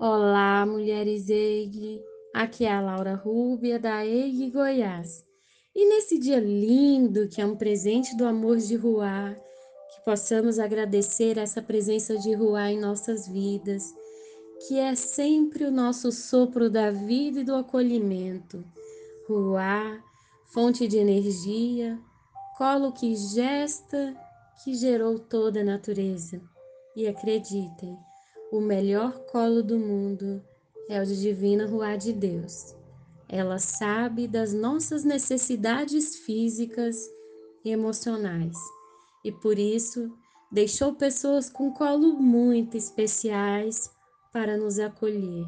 Olá, mulheres EIG. Aqui é a Laura Rúbia, da EIG Goiás. E nesse dia lindo, que é um presente do amor de Ruá, que possamos agradecer essa presença de Ruá em nossas vidas, que é sempre o nosso sopro da vida e do acolhimento. Ruá, fonte de energia, colo que gesta, que gerou toda a natureza. E acreditem, o melhor colo do mundo é o de Divina Ruá de Deus. Ela sabe das nossas necessidades físicas e emocionais e por isso deixou pessoas com colo muito especiais para nos acolher.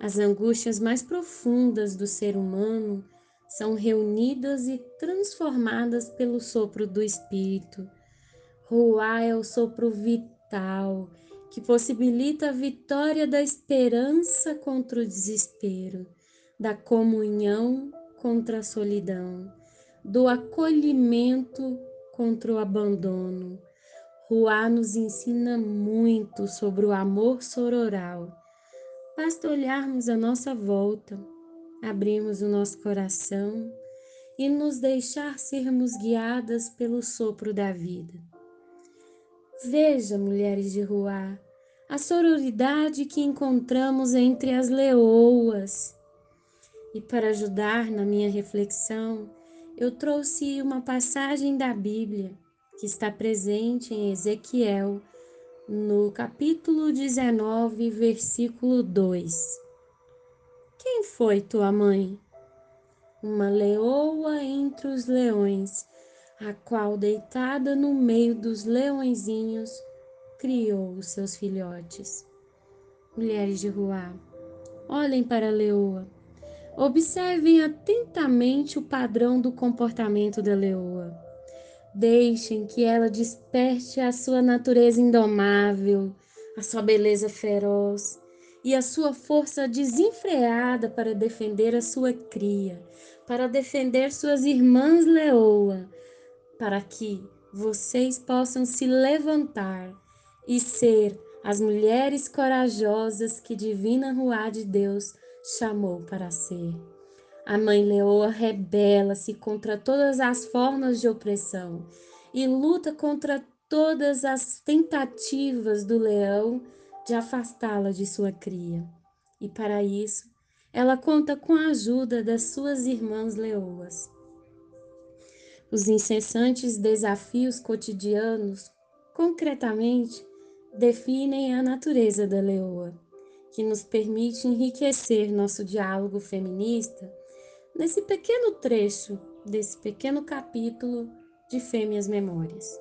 As angústias mais profundas do ser humano são reunidas e transformadas pelo sopro do Espírito. Ruá é o sopro vital que possibilita a vitória da esperança contra o desespero, da comunhão contra a solidão, do acolhimento contra o abandono. Ruá nos ensina muito sobre o amor sororal. Basta olharmos a nossa volta, abrirmos o nosso coração e nos deixar sermos guiadas pelo sopro da vida. Veja, mulheres de Ruá, a sororidade que encontramos entre as leoas. E para ajudar na minha reflexão, eu trouxe uma passagem da Bíblia que está presente em Ezequiel, no capítulo 19, versículo 2. Quem foi tua mãe? Uma leoa entre os leões, a qual, deitada no meio dos leõezinhos, criou os seus filhotes. Mulheres de Ruá, olhem para a leoa. Observem atentamente o padrão do comportamento da leoa. Deixem que ela desperte a sua natureza indomável, a sua beleza feroz e a sua força desenfreada para defender a sua cria, para defender suas irmãs leoa, para que vocês possam se levantar e ser as mulheres corajosas que Divina Ruá de Deus chamou para ser. A mãe leoa rebela-se contra todas as formas de opressão e luta contra todas as tentativas do leão de afastá-la de sua cria. E para isso, ela conta com a ajuda das suas irmãs leoas. Os incessantes desafios cotidianos, concretamente, definem a natureza da leoa, que nos permite enriquecer nosso diálogo feminista nesse pequeno trecho desse pequeno capítulo de Fêmeas Memórias.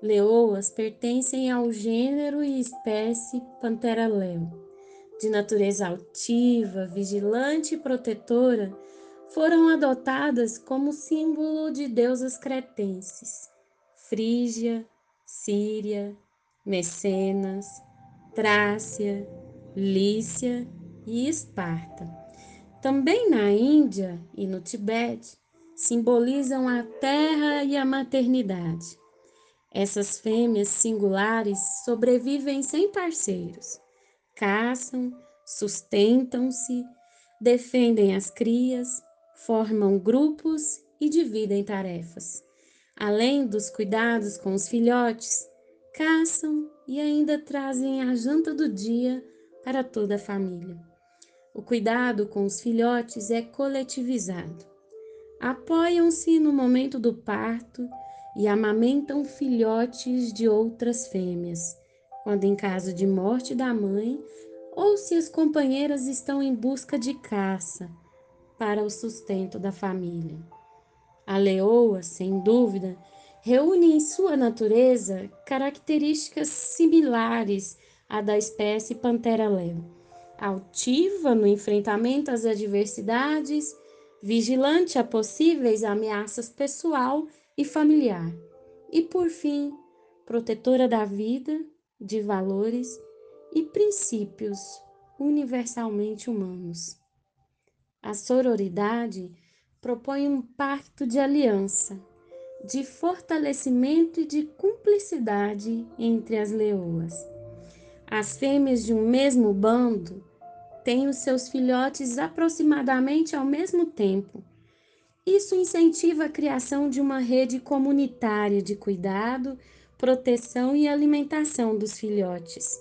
Leoas pertencem ao gênero e espécie Pantera-leo. De natureza altiva, vigilante e protetora, foram adotadas como símbolo de deusas cretenses, Frígia, Síria, Mecenas, Trácia, Lícia e Esparta. Também na Índia e no Tibete simbolizam a terra e a maternidade. Essas fêmeas singulares sobrevivem sem parceiros, caçam, sustentam-se, defendem as crias, formam grupos e dividem tarefas. Além dos cuidados com os filhotes, caçam e ainda trazem a janta do dia para toda a família. O cuidado com os filhotes é coletivizado. Apoiam-se no momento do parto e amamentam filhotes de outras fêmeas, quando em caso de morte da mãe ou se as companheiras estão em busca de caça para o sustento da família. A leoa, sem dúvida, reúne em sua natureza características similares à da espécie Pantera-leo. Altiva no enfrentamento às adversidades, vigilante a possíveis ameaças pessoal e familiar, e por fim, protetora da vida, de valores e princípios universalmente humanos. A sororidade propõe um pacto de aliança de fortalecimento e de cumplicidade entre as leoas. As fêmeas de um mesmo bando têm os seus filhotes aproximadamente ao mesmo tempo. Isso incentiva a criação de uma rede comunitária de cuidado, proteção e alimentação dos filhotes.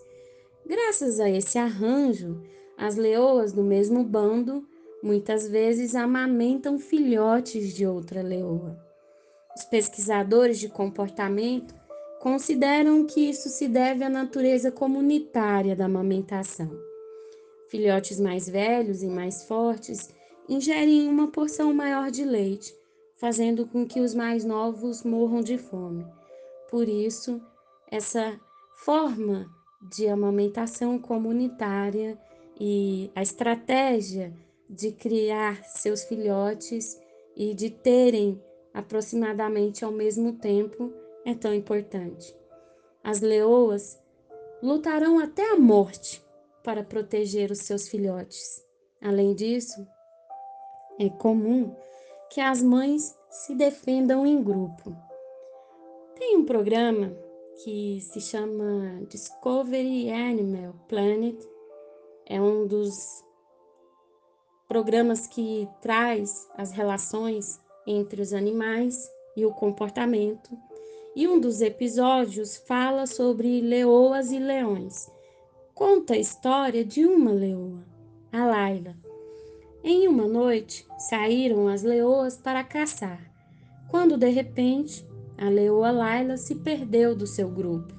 Graças a esse arranjo, as leoas do mesmo bando muitas vezes amamentam filhotes de outra leoa. Os pesquisadores de comportamento consideram que isso se deve à natureza comunitária da amamentação. Filhotes mais velhos e mais fortes ingerem uma porção maior de leite, fazendo com que os mais novos morram de fome. Por isso, essa forma de amamentação comunitária e a estratégia de criar seus filhotes e de terem aproximadamente ao mesmo tempo é tão importante. As leoas lutarão até a morte para proteger os seus filhotes. Além disso, é comum que as mães se defendam em grupo. Tem um programa que se chama Discovery Animal Planet. É um dos programas que traz as relações entre os animais e o comportamento. E um dos episódios fala sobre leoas e leões. Conta a história de uma leoa, a Laila. Em uma noite, saíram as leoas para caçar, quando de repente a leoa Laila se perdeu do seu grupo.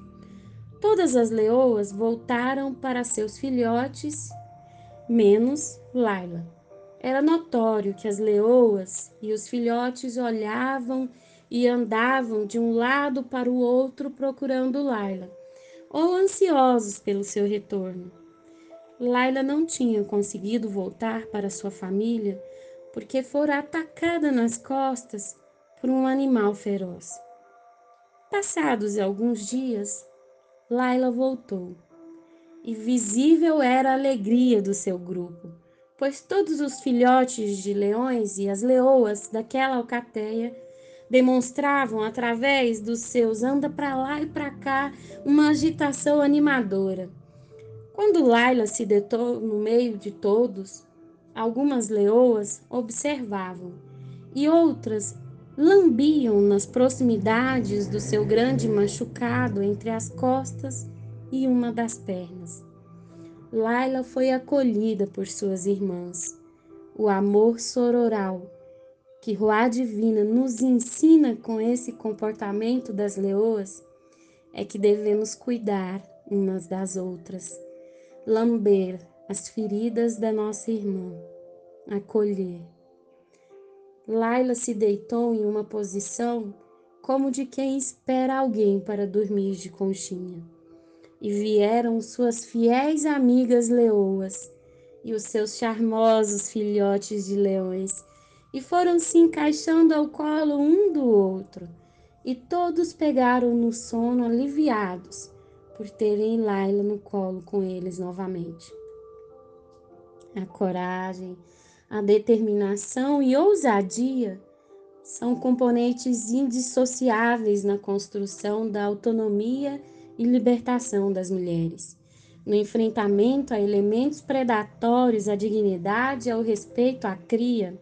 Todas as leoas voltaram para seus filhotes, menos Laila. Era notório que as leoas e os filhotes olhavam e andavam de um lado para o outro procurando Laila, ou ansiosos pelo seu retorno. Laila não tinha conseguido voltar para sua família porque fora atacada nas costas por um animal feroz. Passados alguns dias, Laila voltou, e visível era a alegria do seu grupo pois todos os filhotes de leões e as leoas daquela alcateia demonstravam através dos seus anda para lá e para cá uma agitação animadora. Quando Laila se detou no meio de todos, algumas leoas observavam e outras lambiam nas proximidades do seu grande machucado entre as costas e uma das pernas. Laila foi acolhida por suas irmãs. O amor sororal que Ruá Divina nos ensina com esse comportamento das leoas é que devemos cuidar umas das outras, lamber as feridas da nossa irmã, acolher. Laila se deitou em uma posição como de quem espera alguém para dormir de conchinha e vieram suas fiéis amigas leoas e os seus charmosos filhotes de leões, e foram se encaixando ao colo um do outro, e todos pegaram no sono aliviados por terem Laila no colo com eles novamente. A coragem, a determinação e ousadia são componentes indissociáveis na construção da autonomia e libertação das mulheres. No enfrentamento a elementos predatórios, à dignidade e ao respeito à cria,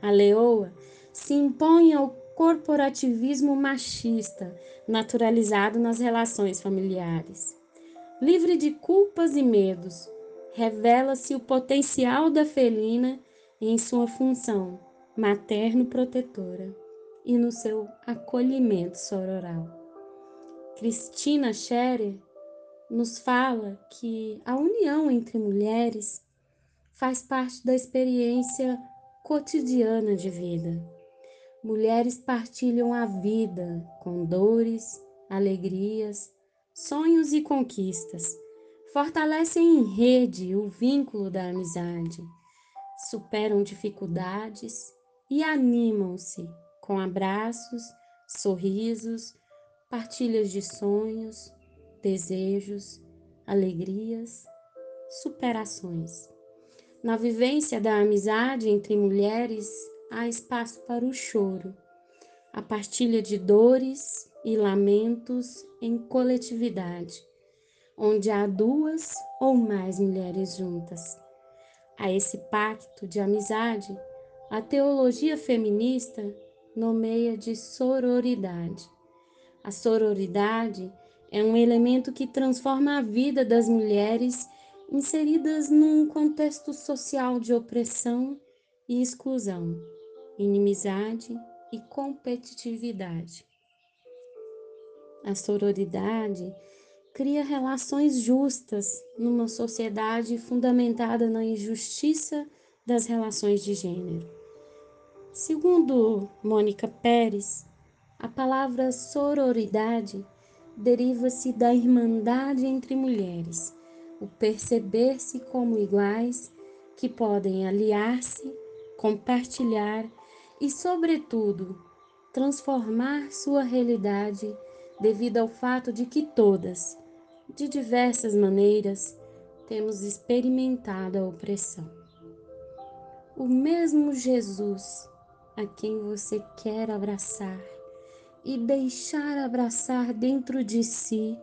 a leoa se impõe ao corporativismo machista, naturalizado nas relações familiares. Livre de culpas e medos, revela-se o potencial da felina em sua função materno-protetora e no seu acolhimento sororal. Cristina Scherer nos fala que a união entre mulheres faz parte da experiência cotidiana de vida. Mulheres partilham a vida com dores, alegrias, sonhos e conquistas. Fortalecem em rede o vínculo da amizade, superam dificuldades e animam-se com abraços, sorrisos partilhas de sonhos, desejos, alegrias, superações. Na vivência da amizade entre mulheres, há espaço para o choro, a partilha de dores e lamentos em coletividade. onde há duas ou mais mulheres juntas. A esse pacto de amizade, a teologia feminista nomeia de sororidade. A sororidade é um elemento que transforma a vida das mulheres inseridas num contexto social de opressão e exclusão, inimizade e competitividade. A sororidade cria relações justas numa sociedade fundamentada na injustiça das relações de gênero. Segundo Mônica Pérez, a palavra sororidade deriva-se da irmandade entre mulheres, o perceber-se como iguais que podem aliar-se, compartilhar e, sobretudo, transformar sua realidade devido ao fato de que todas, de diversas maneiras, temos experimentado a opressão. O mesmo Jesus a quem você quer abraçar e deixar abraçar dentro de si,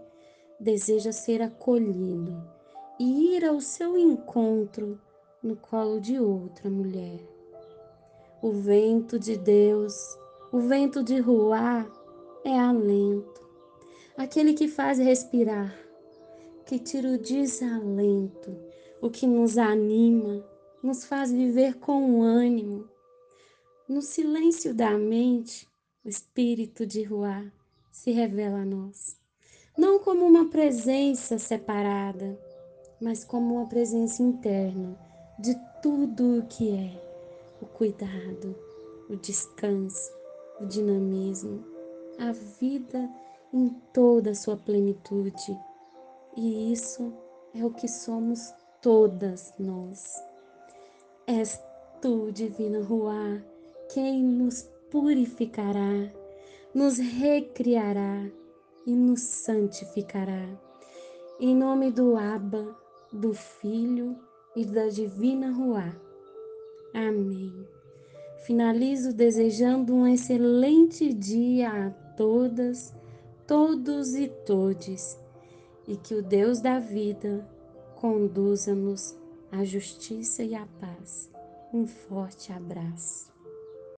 deseja ser acolhido e ir ao seu encontro no colo de outra mulher. O vento de Deus, o vento de Ruá, é alento, aquele que faz respirar, que tira o desalento, o que nos anima, nos faz viver com ânimo. No silêncio da mente, o espírito de Ruá se revela a nós, não como uma presença separada, mas como uma presença interna de tudo o que é o cuidado, o descanso, o dinamismo, a vida em toda a sua plenitude. E isso é o que somos todas nós. És tu, divina Ruá, quem nos purificará, nos recriará e nos santificará. Em nome do Abba, do Filho e da Divina Ruá. Amém. Finalizo desejando um excelente dia a todas todos e todes, e que o Deus da vida conduza-nos à justiça e à paz. Um forte abraço.